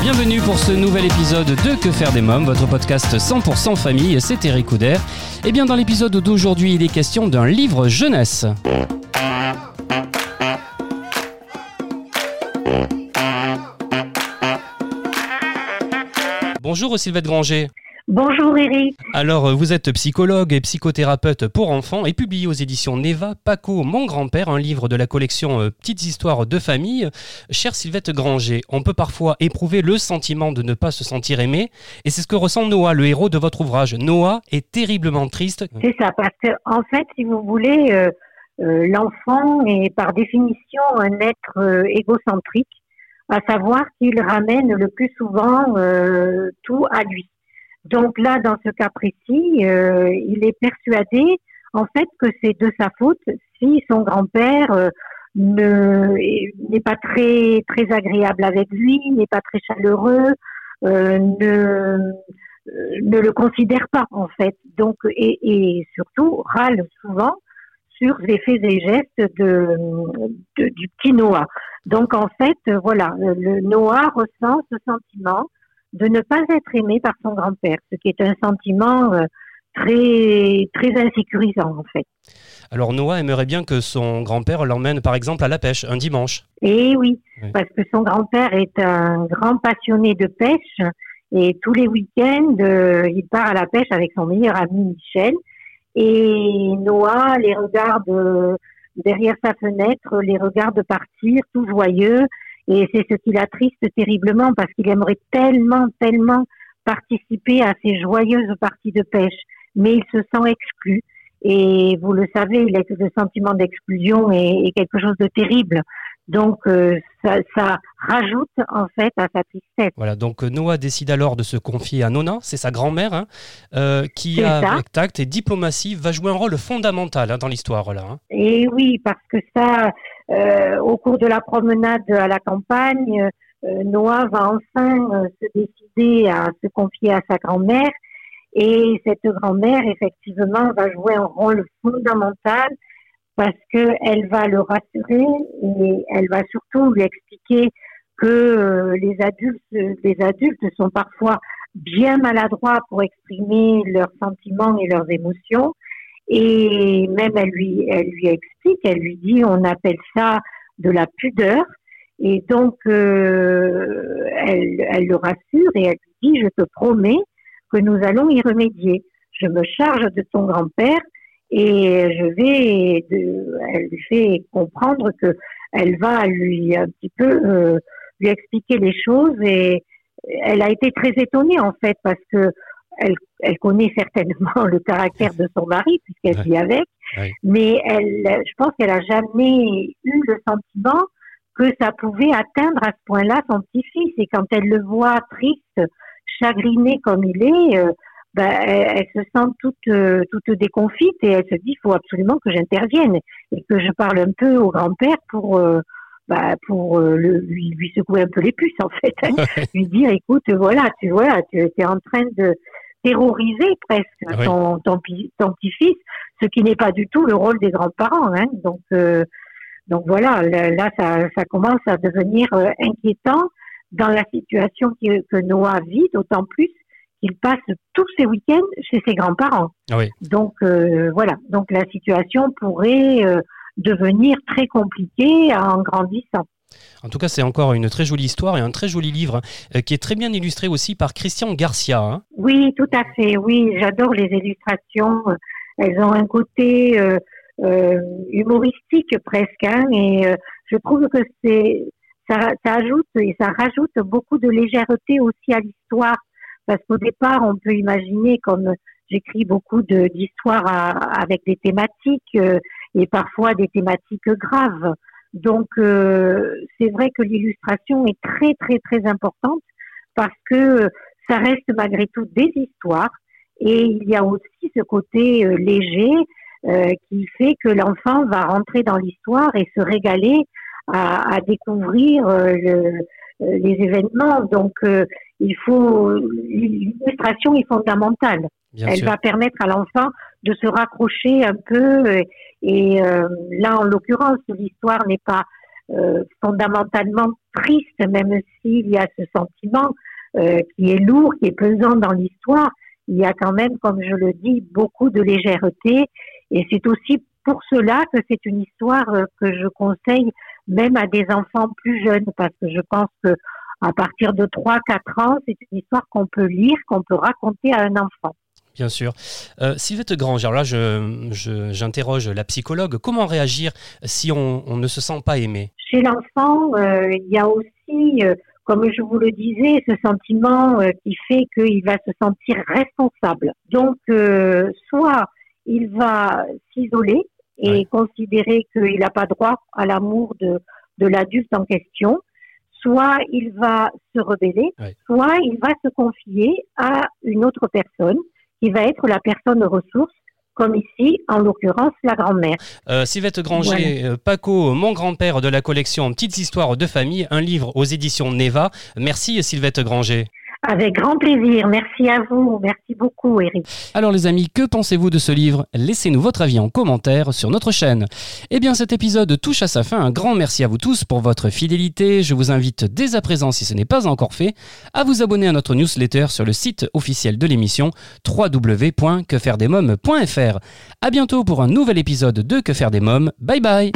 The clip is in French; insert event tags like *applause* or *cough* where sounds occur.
bienvenue pour ce nouvel épisode de Que faire des mômes, votre podcast 100% famille, c'est Eric Couder. Et bien dans l'épisode d'aujourd'hui, il est question d'un livre jeunesse. Bonjour Sylvette Granger. Bonjour Eric. Alors, euh, vous êtes psychologue et psychothérapeute pour enfants et publié aux éditions Neva, Paco, mon grand-père, un livre de la collection euh, Petites histoires de famille. Chère Sylvette Granger, on peut parfois éprouver le sentiment de ne pas se sentir aimé, et c'est ce que ressent Noah, le héros de votre ouvrage. Noah est terriblement triste. C'est ça, parce que en fait, si vous voulez, euh, euh, l'enfant est par définition un être euh, égocentrique, à savoir qu'il ramène le plus souvent tout à lui. Donc là, dans ce cas précis, euh, il est persuadé en fait que c'est de sa faute si son grand-père euh, ne n'est pas très très agréable avec lui, n'est pas très chaleureux, euh, ne euh, ne le considère pas en fait. Donc et, et surtout râle souvent sur les faits et gestes de, de- du petit Noah. Donc en fait, voilà, le Noah ressent ce sentiment de ne pas être aimé par son grand-père, ce qui est un sentiment euh, très très insécurisant en fait. Alors Noah aimerait bien que son grand-père l'emmène par exemple à la pêche un dimanche. Oui, Oui. parce que son grand-père est un grand passionné de pêche et tous les week-ends, euh, il part à la pêche avec son meilleur ami Michel. Et Noah les regarde euh, derrière sa fenêtre, les regarde partir, tout joyeux. Et c'est ce qui l'attriste terriblement parce qu'il aimerait tellement, tellement participer à ces joyeuses parties de pêche. Mais il se sent exclu. Et vous le savez, le sentiment d'exclusion est quelque chose de terrible. Donc, euh, ça, ça rajoute en fait à sa tristesse. Voilà, donc euh, Noah décide alors de se confier à Nona, c'est sa grand-mère, hein, euh, qui ça. avec tact et diplomatie va jouer un rôle fondamental hein, dans l'histoire là. hein. Et oui, parce que ça, euh, au cours de la promenade à la campagne, euh, Noah va enfin euh, se décider à se confier à sa grand-mère. Et cette grand-mère, effectivement, va jouer un rôle fondamental parce que elle va le rassurer et elle va surtout lui expliquer que euh, les adultes, les adultes sont parfois bien maladroits pour exprimer leurs sentiments et leurs émotions. Et même elle lui, elle lui explique, elle lui dit, on appelle ça de la pudeur. Et donc, euh, elle, elle le rassure et elle lui dit, je te promets que nous allons y remédier. Je me charge de ton grand-père et je vais, de, elle lui fait comprendre que elle va lui un petit peu euh, lui expliquer les choses et elle a été très étonnée en fait parce que elle, elle connaît certainement *laughs* le caractère de son mari puisqu'elle Ouais. vit avec, Ouais. mais elle, je pense qu'elle a jamais eu le sentiment que ça pouvait atteindre à ce point-là son petit-fils. Et quand elle le voit triste, chagriné comme il est, euh, ben, elle, elle se sent toute, euh, toute déconfite et elle se dit il faut absolument que j'intervienne et que je parle un peu au grand-père pour, euh, ben, pour euh, le- lui, lui secouer un peu les puces en fait. *laughs* hein. *laughs* lui dire écoute, voilà, tu vois, tu es en train de terroriser presque Oui. ton, ton, ton petit-fils, ce qui n'est pas du tout le rôle des grands-parents. Hein. Donc, euh, donc voilà, là, ça, ça commence à devenir euh, inquiétant dans la situation qui- que Noah vit, d'autant plus qu'il passe tous ses week-ends chez ses grands-parents. Ah oui. Donc euh, voilà, donc la situation pourrait euh, devenir très compliquée en grandissant. En tout cas, c'est encore une très jolie histoire et un très joli livre euh, qui est très bien illustré aussi par Christian Garcia. hein. Oui, tout à fait. Oui, j'adore les illustrations. Elles ont un côté euh, humoristique presque, hein, et je trouve que c'est ça, ça ajoute et ça rajoute beaucoup de légèreté aussi à l'histoire, parce qu'au départ, on peut imaginer, comme j'écris beaucoup d'histoires avec des thématiques euh, et parfois des thématiques graves. Donc, euh, c'est vrai que l'illustration est très, très, très importante parce que ça reste malgré tout des histoires et il y a aussi ce côté euh, léger euh, qui fait que l'enfant va rentrer dans l'histoire et se régaler à, à découvrir euh, euh, les événements. Donc, il faut l'illustration est fondamentale. Bien Elle sûr. va permettre à l'enfant de se raccrocher un peu. Et, et, euh, là, en l'occurrence, l'histoire n'est pas euh, fondamentalement triste, même s'il y a ce sentiment euh, qui est lourd, qui est pesant dans l'histoire. Il y a quand même, comme je le dis, beaucoup de légèreté. Et c'est aussi pour cela que c'est une histoire euh, que je conseille même à des enfants plus jeunes, parce que je pense que à partir de 3-4 ans, c'est une histoire qu'on peut lire, qu'on peut raconter à un enfant. Bien sûr. Euh, Sylvette Grange, alors là, je- je- j'interroge la psychologue. Comment réagir si on, on ne se sent pas aimé? Chez l'enfant, euh, il y a aussi, euh, comme je vous le disais, ce sentiment qui fait qu'il va se sentir responsable. Donc, soit il va s'isoler et Ouais. considérer qu'il n'a pas droit à l'amour de, de l'adulte en question, soit il va se rebeller, soit il va se confier à une autre personne qui va être la personne ressource, comme ici, en l'occurrence, la grand-mère. Euh, Sylvette Granger, euh, Paco, mon grand-père de la collection Petites histoires de famille, un livre aux éditions Neva. Merci Sylvette Granger. Avec grand plaisir. Merci à vous. Merci beaucoup, Eric. Alors les amis, que pensez-vous de ce livre? Laissez-nous votre avis en commentaire sur notre chaîne. Eh bien cet épisode touche à sa fin. Un grand merci à vous tous pour votre fidélité. Je vous invite dès à présent, si ce n'est pas encore fait, à vous abonner à notre newsletter sur le site officiel de l'émission www.quefairedesmoms.fr. À bientôt pour un nouvel épisode de Que faire des mômes. Bye bye